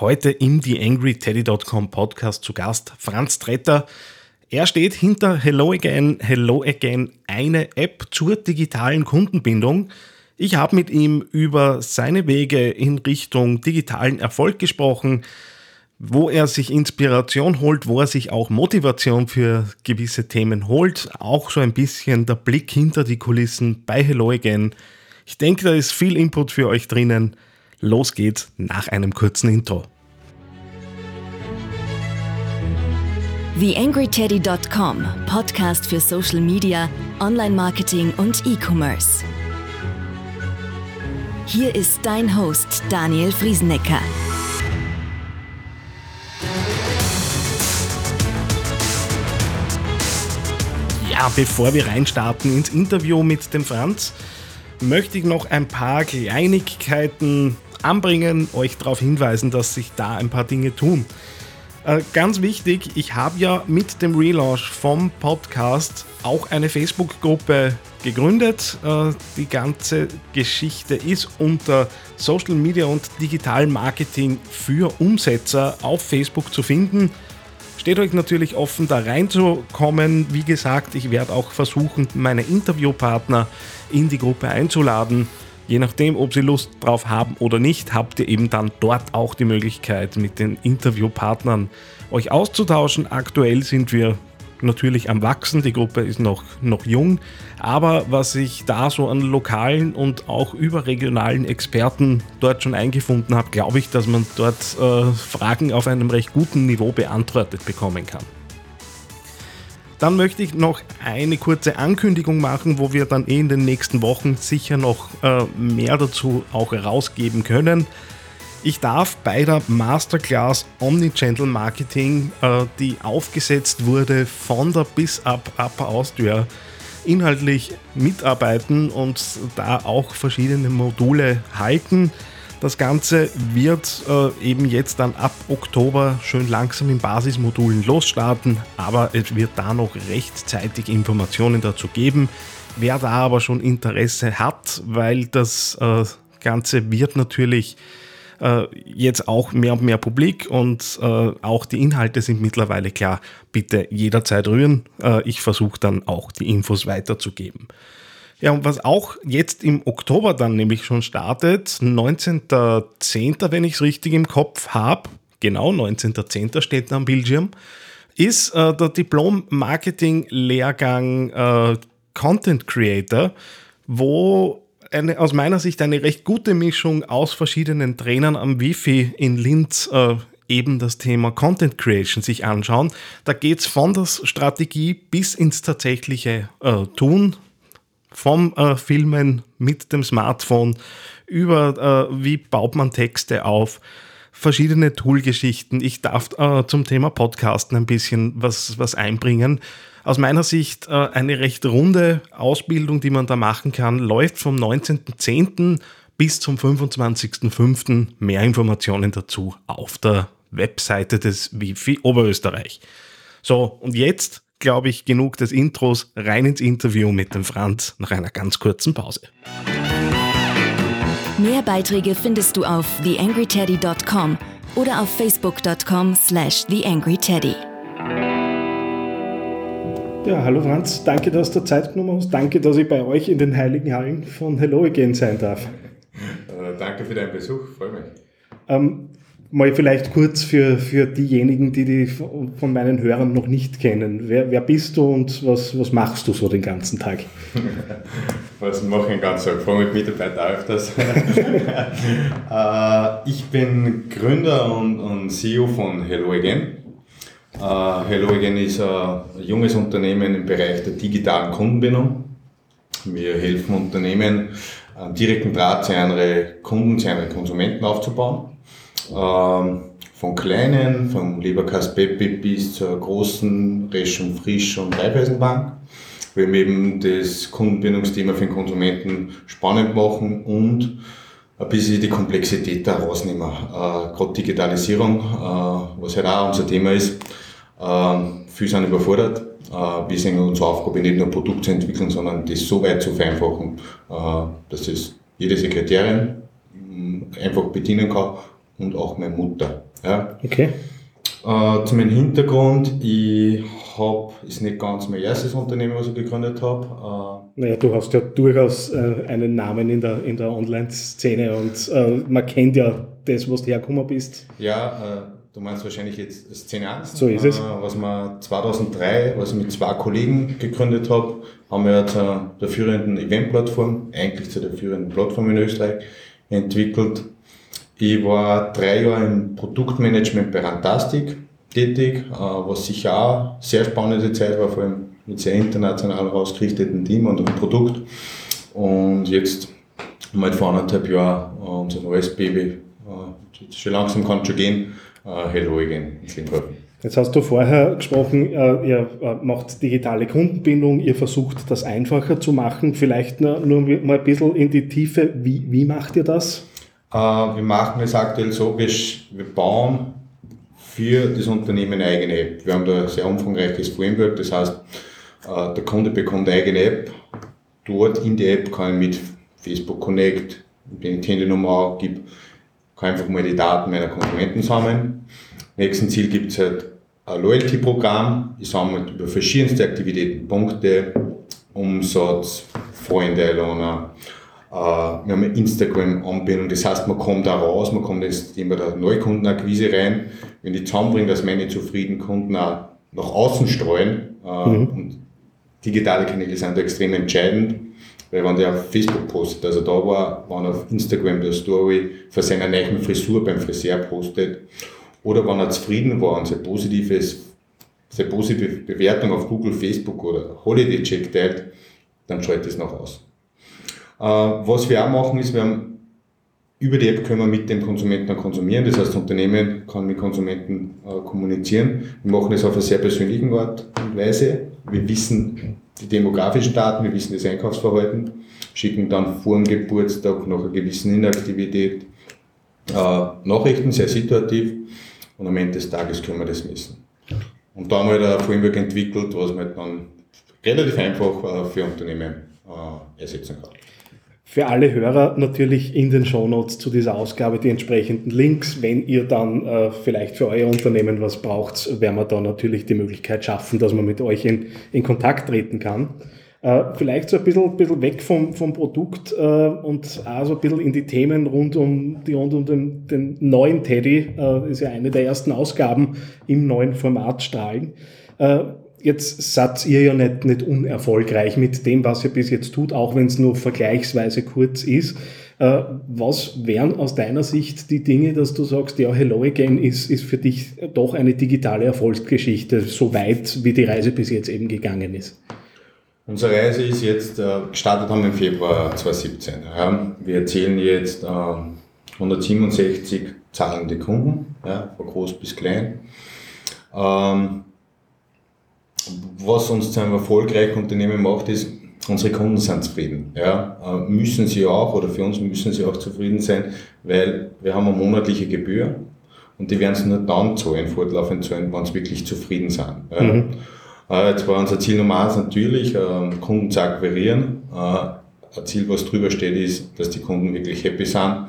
Heute im TheAngryTeddy.com Podcast zu Gast Franz Tretter. Er steht hinter Hello Again, Hello Again, eine App zur digitalen Kundenbindung. Ich habe mit ihm über seine Wege in Richtung digitalen Erfolg gesprochen, wo er sich Inspiration holt, wo er sich auch Motivation für gewisse Themen holt, auch so ein bisschen der Blick hinter die Kulissen bei Hello Again. Ich denke, da ist viel Input für euch drinnen. Los geht's nach einem kurzen Intro. TheAngryTeddy.com, Podcast für Social Media, Online-Marketing und E-Commerce. Hier ist dein Host Daniel Friesenecker. Ja, bevor wir reinstarten ins Interview mit dem Franz, möchte ich noch ein paar Kleinigkeiten anbringen, euch darauf hinweisen, dass sich da ein paar Dinge tun. Äh, ganz wichtig, ich habe ja mit dem Relaunch vom Podcast auch eine Facebook-Gruppe gegründet. Äh, die ganze Geschichte ist unter Social Media und Digital Marketing für Umsetzer auf Facebook zu finden. Steht euch natürlich offen, da reinzukommen. Wie gesagt, ich werde auch versuchen, meine Interviewpartner in die Gruppe einzuladen. Je nachdem, ob Sie Lust drauf haben oder nicht, habt ihr eben dann dort auch die Möglichkeit, mit den Interviewpartnern euch auszutauschen. Aktuell sind wir natürlich am Wachsen, die Gruppe ist noch, noch jung, aber was ich da so an lokalen und auch überregionalen Experten dort schon eingefunden habe, glaube ich, dass man dort äh, Fragen auf einem recht guten Niveau beantwortet bekommen kann. Dann möchte ich noch eine kurze Ankündigung machen, wo wir dann eh in den nächsten Wochen sicher noch äh, mehr dazu auch herausgeben können. Ich darf bei der Masterclass Omnichannel Marketing, äh, die aufgesetzt wurde von der Bis Up Upper Austria, inhaltlich mitarbeiten und da auch verschiedene Module halten. Das Ganze wird äh, eben jetzt dann ab Oktober schön langsam in Basismodulen losstarten, aber es wird da noch rechtzeitig Informationen dazu geben. Wer da aber schon Interesse hat, weil das äh, Ganze wird natürlich äh, jetzt auch mehr und mehr publik und äh, auch die Inhalte sind mittlerweile klar. Bitte jederzeit rühren. Äh, ich versuche dann auch die Infos weiterzugeben. Ja, und was auch jetzt im Oktober dann nämlich schon startet, 19.10., wenn ich es richtig im Kopf habe, genau 19.10. steht da am Bildschirm, ist äh, der Diplom-Marketing-Lehrgang äh, Content Creator, wo eine, aus meiner Sicht eine recht gute Mischung aus verschiedenen Trainern am Wifi in Linz äh, eben das Thema Content Creation sich anschauen. Da geht es von der Strategie bis ins tatsächliche äh, Tun, vom äh, Filmen mit dem Smartphone über äh, wie baut man Texte auf, verschiedene Toolgeschichten. Ich darf äh, zum Thema Podcasten ein bisschen was, was einbringen aus meiner Sicht äh, eine recht runde Ausbildung, die man da machen kann, läuft vom 19.10. bis zum 25.05. Mehr Informationen dazu auf der Webseite des Wifi Oberösterreich. So, und jetzt glaube ich genug des Intros, rein ins Interview mit dem Franz nach einer ganz kurzen Pause. Mehr Beiträge findest du auf theangryteddy.com oder auf facebook.com slash theangryteddy. Ja, hallo Franz, danke, dass du Zeit genommen hast. Danke, dass ich bei euch in den Heiligen Hallen von Hello Again sein darf. Äh, danke für deinen Besuch, freue mich. Ähm, mal vielleicht kurz für, für diejenigen, die dich von meinen Hörern noch nicht kennen. Wer, wer bist du und was, was machst du so den ganzen Tag? was mache ich den ganzen Tag? Frage mit Mitarbeiter öfters. äh, ich bin Gründer und, und CEO von Hello Again. Uh, Hello Again ist ein junges Unternehmen im Bereich der digitalen Kundenbindung. Wir helfen Unternehmen, einen direkten Draht zu ihren Kunden, zu ihren Konsumenten aufzubauen. Uh, von kleinen, vom Leberkast Peppi bis zur großen Reschung Frisch und Raiffeisenbank. Wir haben eben das Kundenbindungsthema für den Konsumenten spannend machen und ein bisschen die Komplexität da rausnehmen. Äh, Gerade Digitalisierung, äh, was halt auch unser Thema ist, ähm, viele sind überfordert. Äh, wir sehen unsere Aufgabe nicht nur Produkt zu entwickeln, sondern das so weit zu vereinfachen, äh, dass es jede Sekretärin mm, einfach bedienen kann und auch meine Mutter. Ja. Okay. Äh, zu meinem Hintergrund, ich habe, ist nicht ganz mein erstes Unternehmen, was ich gegründet habe. Äh, naja, du hast ja durchaus äh, einen Namen in der, in der Online-Szene und äh, man kennt ja das, was du hergekommen bist. Ja, äh, du meinst wahrscheinlich jetzt Szene 1. So ist es. Äh, was wir 2003, was ich mit zwei Kollegen gegründet habe, haben wir zu der führenden Event-Plattform, eigentlich zu der führenden Plattform in Österreich, entwickelt. Ich war drei Jahre im Produktmanagement bei Rantastic tätig, äh, was sicher auch sehr spannende Zeit war, vor allem mit sehr international ausgerichteten Team und einem Produkt. Und jetzt halt vor anderthalb Jahren äh, unser neues Baby, äh, schon langsam kann schon gehen, Hello Again ins Leben geholfen. Jetzt hast du vorher gesprochen, ihr macht digitale Kundenbindung, ihr versucht das einfacher zu machen. Vielleicht nur, nur mal ein bisschen in die Tiefe. Wie, wie macht ihr das? Wir machen es aktuell so, wir, bauen für das Unternehmen eine eigene App. Wir haben da ein sehr umfangreiches Framework, das heißt, äh, der Kunde bekommt eine eigene App. Dort in der App kann ich mit Facebook Connect, wenn ich die Handynummer gebe, kann einfach mal die Daten meiner Konsumenten sammeln. Nächsten Ziel gibt es halt ein Loyalty-Programm. Ich sammle über verschiedenste Aktivitäten Punkte, Umsatz, Freunde, Lohner, äh, wir haben eine Instagram-Anbindung, das heißt, man kommt da raus, man kommt jetzt immer der Neukundenakquise rein. Wenn ich zusammenbringe, dass meine zufriedenen Kunden auch nach außen streuen, äh, mhm. und digitale Kanäle sind da extrem entscheidend, weil wenn der auf Facebook postet, also da war, wenn er auf Instagram der Story für seine neuen Frisur beim Friseur postet, oder wenn er zufrieden war und sehr positives, sehr positive Bewertung auf Google, Facebook oder Holiday Check teilt, dann schaltet es noch aus. Äh, was wir auch machen, ist, wir haben über die App können wir mit dem Konsumenten konsumieren. Das heißt, das Unternehmen kann mit Konsumenten äh, kommunizieren. Wir machen das auf einer sehr persönlichen Art und Weise. Wir wissen die demografischen Daten, wir wissen das Einkaufsverhalten, schicken dann vor dem Geburtstag nach einer gewissen Inaktivität äh, Nachrichten, sehr situativ. Und am Ende des Tages können wir das messen. Und da haben wir ein Framework entwickelt, was man dann relativ einfach für Unternehmen ersetzen kann. Für alle Hörer natürlich in den Shownotes zu dieser Ausgabe die entsprechenden Links. Wenn ihr dann äh, vielleicht für euer Unternehmen was braucht, werden wir da natürlich die Möglichkeit schaffen, dass man mit euch in, in Kontakt treten kann. Äh, vielleicht so ein bisschen, bisschen weg vom, vom Produkt äh, und auch so ein bisschen in die Themen rund um, die, rund um den, den neuen Teddy. Äh, ist ja eine der ersten Ausgaben im neuen Format Strahlen. Äh, jetzt seid ihr ja nicht, nicht unerfolgreich mit dem, was ihr bis jetzt tut, auch wenn es nur vergleichsweise kurz ist. Äh, was wären aus deiner Sicht die Dinge, dass du sagst, ja, Hello Again ist, ist für dich doch eine digitale Erfolgsgeschichte, so weit wie die Reise bis jetzt eben gegangen ist? Unsere Reise ist jetzt, äh, gestartet haben wir im Februar 2017. Ja. Wir erzählen jetzt äh, 167 zahlende Kunden, von groß bis klein. Ähm, was uns zu einem erfolgreichen Unternehmen macht, ist, unsere Kunden sind zufrieden. Ja, äh, müssen sie auch, oder für uns müssen sie auch zufrieden sein, weil wir haben eine monatliche Gebühr und die werden sie nur dann zahlen, fortlaufend zahlen, wenn sie wirklich zufrieden sind. Ja. Mhm. Äh, jetzt war unser Ziel Nummer eins natürlich, ähm, Kunden zu akquirieren. Äh, ein Ziel, was drüber steht, ist, dass die Kunden wirklich happy sind.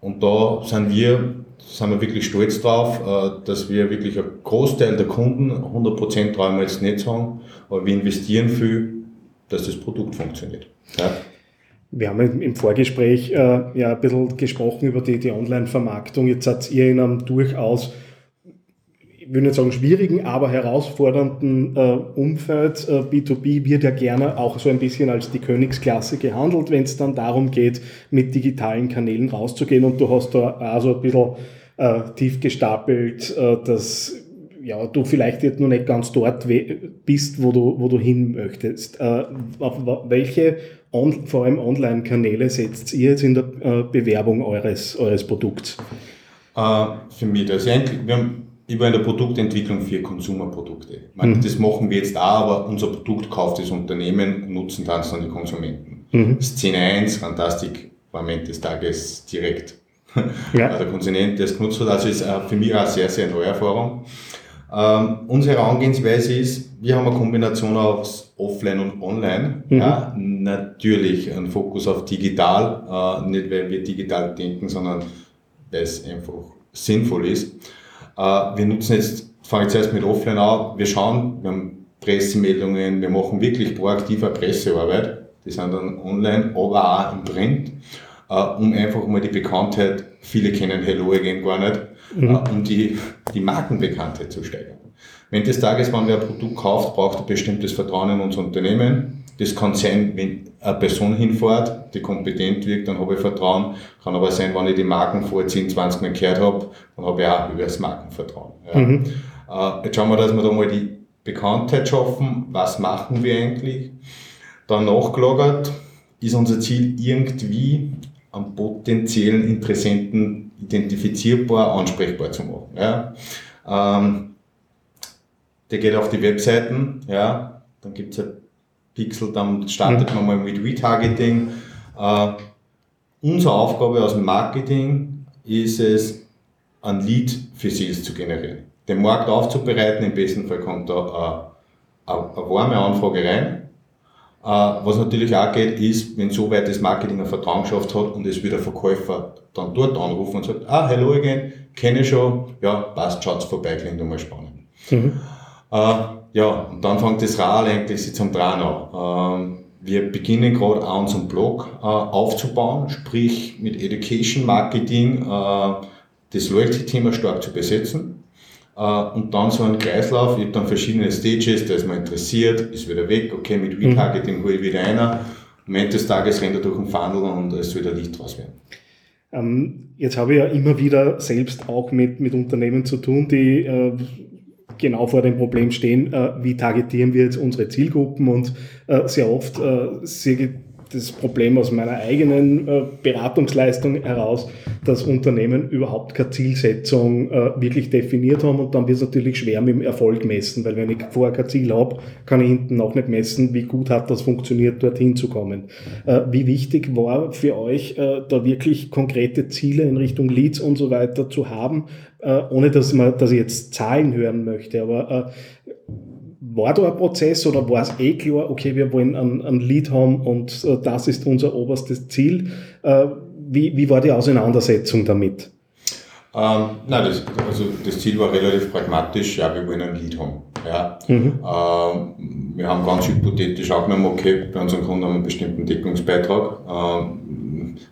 Und da sind wir sind wir wirklich stolz drauf, äh, dass wir wirklich einen Großteil der Kunden, 100% trauen wir jetzt nicht sagen, aber wir investieren viel, dass das Produkt funktioniert. Ja. Wir haben im Vorgespräch äh, ja ein bisschen gesprochen über die, die Online-Vermarktung. Jetzt seid ihr in einem durchaus, ich will nicht sagen schwierigen, aber herausfordernden äh, Umfeld. Äh, B2B wird ja gerne auch so ein bisschen als die Königsklasse gehandelt, wenn es dann darum geht, mit digitalen Kanälen rauszugehen. Und du hast da also ein bisschen äh, tief gestapelt, äh, dass ja, du vielleicht jetzt noch nicht ganz dort bist, wo du, wo du hin möchtest. Äh, auf welche on, vor allem Online-Kanäle setzt ihr jetzt in der äh, Bewerbung eures, eures Produkts? Für mich, also wir haben ich war in der Produktentwicklung für Konsumerprodukte. Mhm. Das machen wir jetzt auch, aber unser Produkt kauft das Unternehmen, nutzen dann die Konsumenten. Mhm. Szene 1, Fantastik, war am Ende des Tages direkt ja. der Konsument, der es genutzt hat. Also ist für mich auch eine sehr, sehr neue Erfahrung. Ähm, unsere Herangehensweise ist, wir haben eine Kombination aus Offline und Online. Mhm. Ja, natürlich ein Fokus auf digital, äh, nicht weil wir digital denken, sondern weil es einfach sinnvoll ist. Äh, wir nutzen jetzt, fange ich zuerst mit Offline an, wir schauen, wir haben Pressemeldungen, wir machen wirklich proaktive Pressearbeit, die sind dann online, aber auch im Print, äh, um einfach mal die Bekanntheit, viele kennen Hello Again gar nicht, mhm. äh, um die, die Markenbekanntheit zu steigern. Wenn des Tages, wenn wer ein Produkt kauft, braucht er bestimmtes Vertrauen in unser Unternehmen. Das kann sein, wenn eine Person hinfährt, die kompetent wirkt, dann habe ich Vertrauen. Kann aber sein, wenn ich die Marken vor 10, 20 Mal gehört habe, dann habe ich auch über das Markenvertrauen. Ja. Mhm. Äh, jetzt schauen wir, dass wir da mal die Bekanntheit schaffen. Was machen wir eigentlich? Dann nachgelagert ist unser Ziel irgendwie am potenziellen Interessenten identifizierbar, ansprechbar zu machen. Ja. Ähm, der geht auf die Webseiten, ja, dann gibt es ein Pixel, dann startet mhm. man mal mit Retargeting. Äh, unsere Aufgabe aus dem Marketing ist es, ein Lead für Sales zu generieren. Den Markt aufzubereiten, im besten Fall kommt da äh, eine, warme Anfrage rein. Äh, was natürlich auch geht, ist, wenn soweit das Marketing eine Vertrauen geschafft hat und es wieder Verkäufer dann dort anrufen und sagt, ah, hello again, kenne ich schon, ja, passt, schaut's vorbei, klingt mal spannend. Mhm. Äh, ja, und dann fängt das Rad eigentlich zum Dran an. Ähm, wir beginnen gerade an unserem Blog äh, aufzubauen, sprich mit Education Marketing äh, das Loyalty-Thema stark zu besetzen. Äh, und dann so ein Kreislauf, ich habe dann verschiedene Stages, da ist man interessiert, ist wieder weg, okay, mit mhm. Retargeting hole ich wieder einer. Am Ende des Tages rennt er durch den Funnel und es wird ein Licht draus werden. Ähm, jetzt habe ich ja immer wieder selbst auch mit, mit Unternehmen zu tun, die äh, genau vor dem Problem stehen, äh, wie targetieren wir jetzt unsere Zielgruppen und äh, sehr oft äh, das Problem aus meiner eigenen äh, Beratungsleistung heraus, dass Unternehmen überhaupt keine Zielsetzung äh, wirklich definiert haben und dann wird es natürlich schwer mit dem Erfolg messen, weil wenn ich vorher kein Ziel habe, kann ich hinten auch nicht messen, wie gut hat das funktioniert, dorthin zu kommen. Äh, wie wichtig war für euch, da wirklich konkrete Ziele in Richtung Leads und so weiter zu haben, äh, ohne dass, man, dass ich jetzt Zahlen hören möchte, aber äh, war da ein Prozess oder war es eh klar, okay, wir wollen ein, ein Lead haben und äh, das ist unser oberstes Ziel? Äh, wie, wie war die Auseinandersetzung damit? Ähm, nein, das, also das Ziel war relativ pragmatisch, ja, wir wollen ein Lead haben. Ja. Mhm. Ähm, wir haben ganz hypothetisch auch genommen, okay, bei unseren Kunden haben wir einen bestimmten Deckungsbeitrag. Ähm,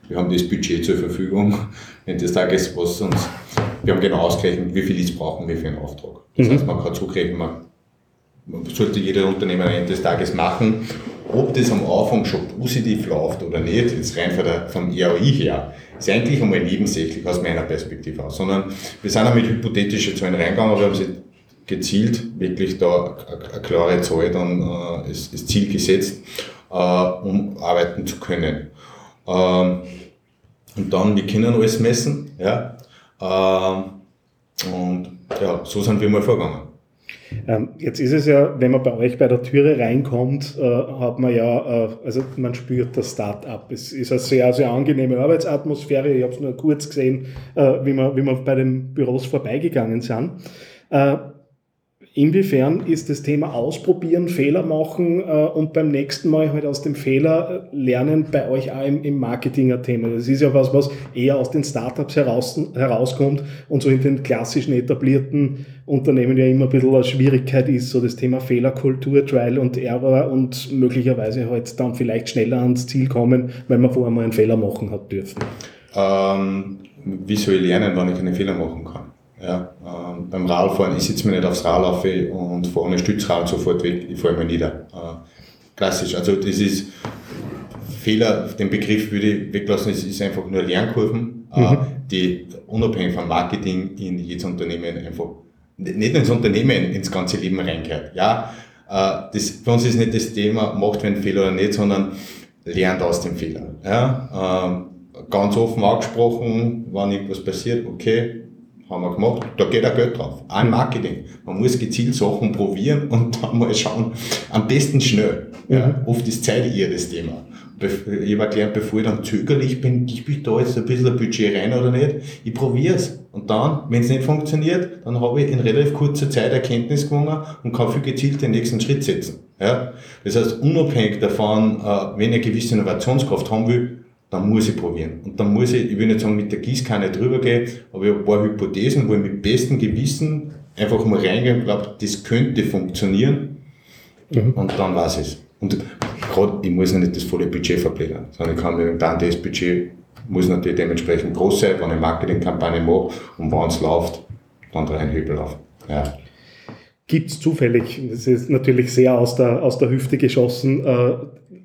wir haben das Budget zur Verfügung, das Tages was uns, wir haben genau ausgerechnet, wie viel Leads brauchen wir für einen Auftrag. Das mhm. heißt, man kann zurückrechnen, man sollte jeder Unternehmer am Ende des Tages machen. Ob das am Anfang schon positiv läuft oder nicht, jetzt rein von der, vom ROI her, ist eigentlich einmal nebensächlich aus meiner Perspektive aus, sondern wir sind auch mit hypothetischen Zahlen reingegangen, wir haben sie gezielt wirklich da eine klare Zahl dann äh, das, das Ziel gesetzt, äh, um arbeiten zu können. Ähm, und dann, wir können alles messen, ja, äh, und ja, so sind wir mal vorgegangen. Ähm, jetzt ist es ja, wenn man bei euch bei der Türe reinkommt, äh, hat man ja, äh, also man spürt das Start-up. Es ist eine sehr, sehr angenehme Arbeitsatmosphäre. Ich habe es nur kurz gesehen, äh, wie, wir, wie wir bei den Büros vorbeigegangen sind. Inwiefern ist das Thema Ausprobieren, Fehler machen äh, und beim nächsten Mal halt aus dem Fehler lernen bei euch auch im, im Marketing ein Thema? Das ist ja was, was eher aus den Startups heraus, herauskommt und so in den klassischen etablierten Unternehmen ja immer ein bisschen eine Schwierigkeit ist, so das Thema Fehlerkultur, Trial und Error und möglicherweise halt dann vielleicht schneller ans Ziel kommen, weil man vorher mal einen Fehler machen hat dürfen. Ähm, wie soll ich lernen, wann ich keine Fehler machen kann? Ja, ähm, beim Radfahren, ich sitze mir nicht aufs Rad auf und fahre ohne Stützrad sofort weg, ich fahre mir nieder. Äh, klassisch, also das ist Fehler, den Begriff würde ich weglassen, es ist einfach nur Lernkurven, äh, mhm. die unabhängig vom Marketing in jedes Unternehmen einfach, nicht ins Unternehmen, ins ganze Leben reingehört. Ja, äh, das, für uns ist nicht das Thema, macht wer einen Fehler oder nicht, sondern lernt aus dem Fehler. Ja, ähm, ganz offen angesprochen, wenn irgendwas passiert, okay, haben wir gemacht. Da geht auch Geld drauf. Auch im Marketing. Man muss gezielt Sachen probieren und dann mal schauen. Am besten schnell. Ja. Mhm. Oft ist Zeit eher das Thema. Ich habe erklärt, bevor ich dann zögerlich bin, ich will da jetzt ein bisschen ein Budget rein oder nicht, ich probiere es. Und dann, wenn es nicht funktioniert, dann habe ich in relativ kurzer Zeit Erkenntnis gewonnen und kann viel gezielt den nächsten Schritt setzen. Ja? Das heißt, unabhängig davon, äh, wenn ich eine gewisse Innovationskraft haben will, dann muss ich probieren. Und dann muss ich, ich will nicht sagen, mit der Gießkanne drüber gehen, aber ich habe ein paar Hypothesen, wo ich mit bestem Gewissen einfach mal reingehen und glaube, das könnte funktionieren. Mhm. Und dann weiß ich es. Und gerade, ich muss ja nicht das volle Budget verblättern, sondern ich kann mir dann das Budget muss natürlich dementsprechend groß sein, wenn ich Marketingkampagne mache und wenn es läuft, dann drei Hebel auf. Ja. Gibt es zufällig, das ist natürlich sehr aus der, aus der Hüfte geschossen, äh,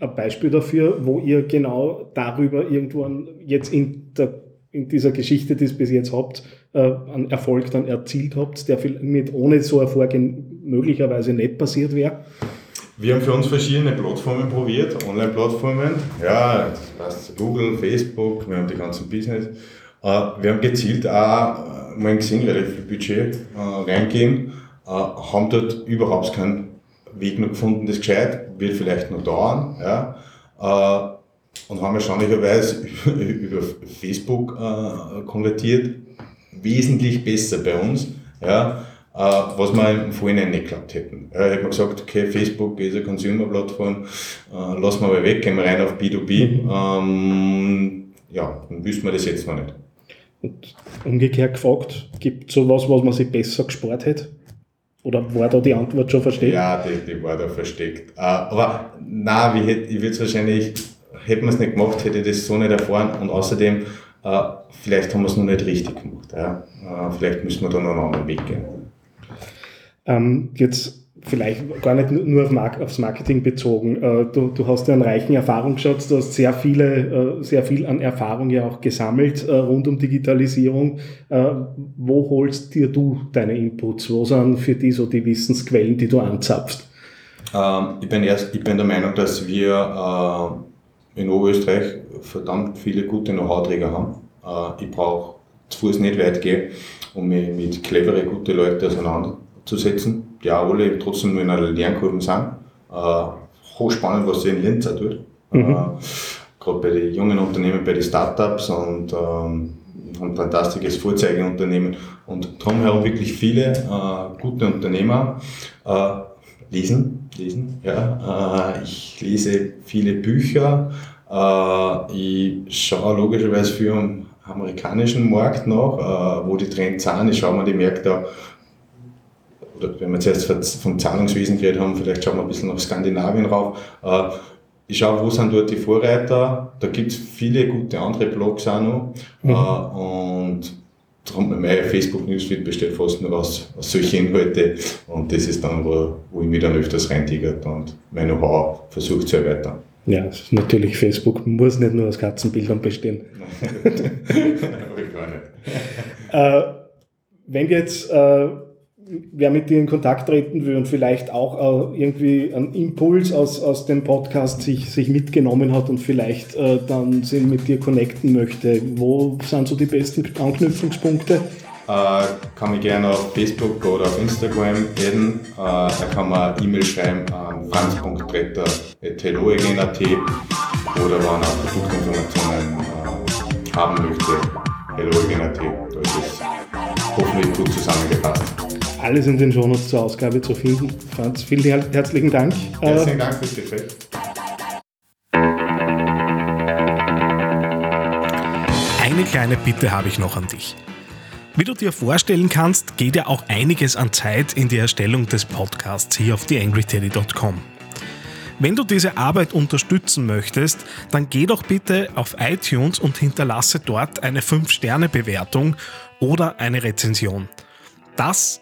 ein Beispiel dafür, wo ihr genau darüber irgendwann jetzt in, der, in dieser Geschichte, die ihr bis jetzt habt, äh, einen Erfolg dann erzielt habt, der mit ohne so ein Vorgehen möglicherweise nicht passiert wäre? Wir haben für uns verschiedene Plattformen probiert, Online-Plattformen. Ja, das heißt Google, Facebook, wir haben die ganzen Business. Äh, wir haben gezielt auch mal gesehen, relativ viel Budget äh, reingehen, äh, haben dort überhaupt keinen Weg noch gefunden, das gescheit, wird vielleicht noch dauern. Ja, und haben erstaunlicherweise über Facebook konvertiert, wesentlich besser bei uns. Ja, äh, was wir im Vorhinein nicht geglaubt hätten. Äh, hätte man gesagt, okay, Facebook ist eine Consumer-Plattform, äh, lassen wir mal weg, gehen wir rein auf B2B. Mhm. Ähm, ja, dann wüssten wir das jetzt noch nicht. Und umgekehrt gefragt, gibt es sowas, was man sich besser gespart hätte? Oder war da die Antwort schon versteckt? Ja, die, die war da versteckt. Äh, aber nein, ich, ich würde es wahrscheinlich, hätten wir es nicht gemacht, hätte ich das so nicht erfahren. Und außerdem, äh, vielleicht haben wir es noch nicht richtig gemacht. Ja? Äh, vielleicht müssen wir da noch einen anderen Weg gehen. Ähm, jetzt vielleicht gar nicht nur aufs Marketing bezogen. Äh, du, du, hast ja einen reichen Erfahrungsschatz, du hast sehr viele, äh, sehr viel an Erfahrung ja auch gesammelt äh, rund um Digitalisierung. Wo holst dir du deine Inputs? Wo sind für dich so die Wissensquellen, die du anzapfst? Ähm, ich, bin erst, ich bin der Meinung, dass wir in Oberösterreich verdammt viele gute Know-how-Träger haben. Ich brauche zu Fuß nicht weit gehen, um mich mit clevere, gute Leuten auseinander auch alle trotzdem nur in einer Lernkurve sind. Äh, hochspannend, was sie in Linz auch tut. Mhm. Äh, Gerade bei den jungen Unternehmen, bei den Startups und ähm, ein fantastisches Vorzeigeunternehmen und drumherum wirklich viele äh, gute Unternehmer. Äh, lesen, lesen, ja. Äh, ich lese viele Bücher. Äh, ich schaue logischerweise für den amerikanischen Markt nach, äh, wo die Trends sind. Ich schaue mir die Märkte wenn wir zuerst vom Zahlungswesen geredet haben, vielleicht schauen wir ein bisschen nach Skandinavien rauf. Äh, ich schaue, wo sind dort die Vorreiter. Da gibt es viele gute andere Blogs auch noch. Mhm. Äh, und darum, mein Facebook Newsfeed besteht fast nur aus, aus solchen Inhalten. Und das ist dann, wo, wo ich mich dann öfters reintigert und mein Know-how versucht zu erweitern. Ja, natürlich, Facebook muss nicht nur aus Katzenbildern bestehen. Nein, gar nicht. äh, wenn wir jetzt äh, wer mit dir in Kontakt treten will und vielleicht auch äh, irgendwie einen Impuls aus, aus dem Podcast sich, sich mitgenommen hat und vielleicht äh, dann sich mit dir connecten möchte, wo sind so die besten Anknüpfungspunkte? Äh, kann mich gerne auf Facebook oder auf Instagram adden. Äh, da kann man E-Mail schreiben an franz.tretter.helloegen.at oder wenn man Produktinformationen äh, haben möchte, helloegen.at. Da ist es hoffentlich gut zusammengefasst alles in den Shownotes zur Ausgabe zu finden. Franz, vielen herzlichen Dank. Herzlichen Dank fürs Gespräch. Eine kleine Bitte habe ich noch an dich. Wie du dir vorstellen kannst, geht ja auch einiges an Zeit in die Erstellung des Podcasts hier auf theangryteddy.com. Wenn du diese Arbeit unterstützen möchtest, dann geh doch bitte auf iTunes und hinterlasse dort eine 5-Sterne-Bewertung oder eine Rezension. Das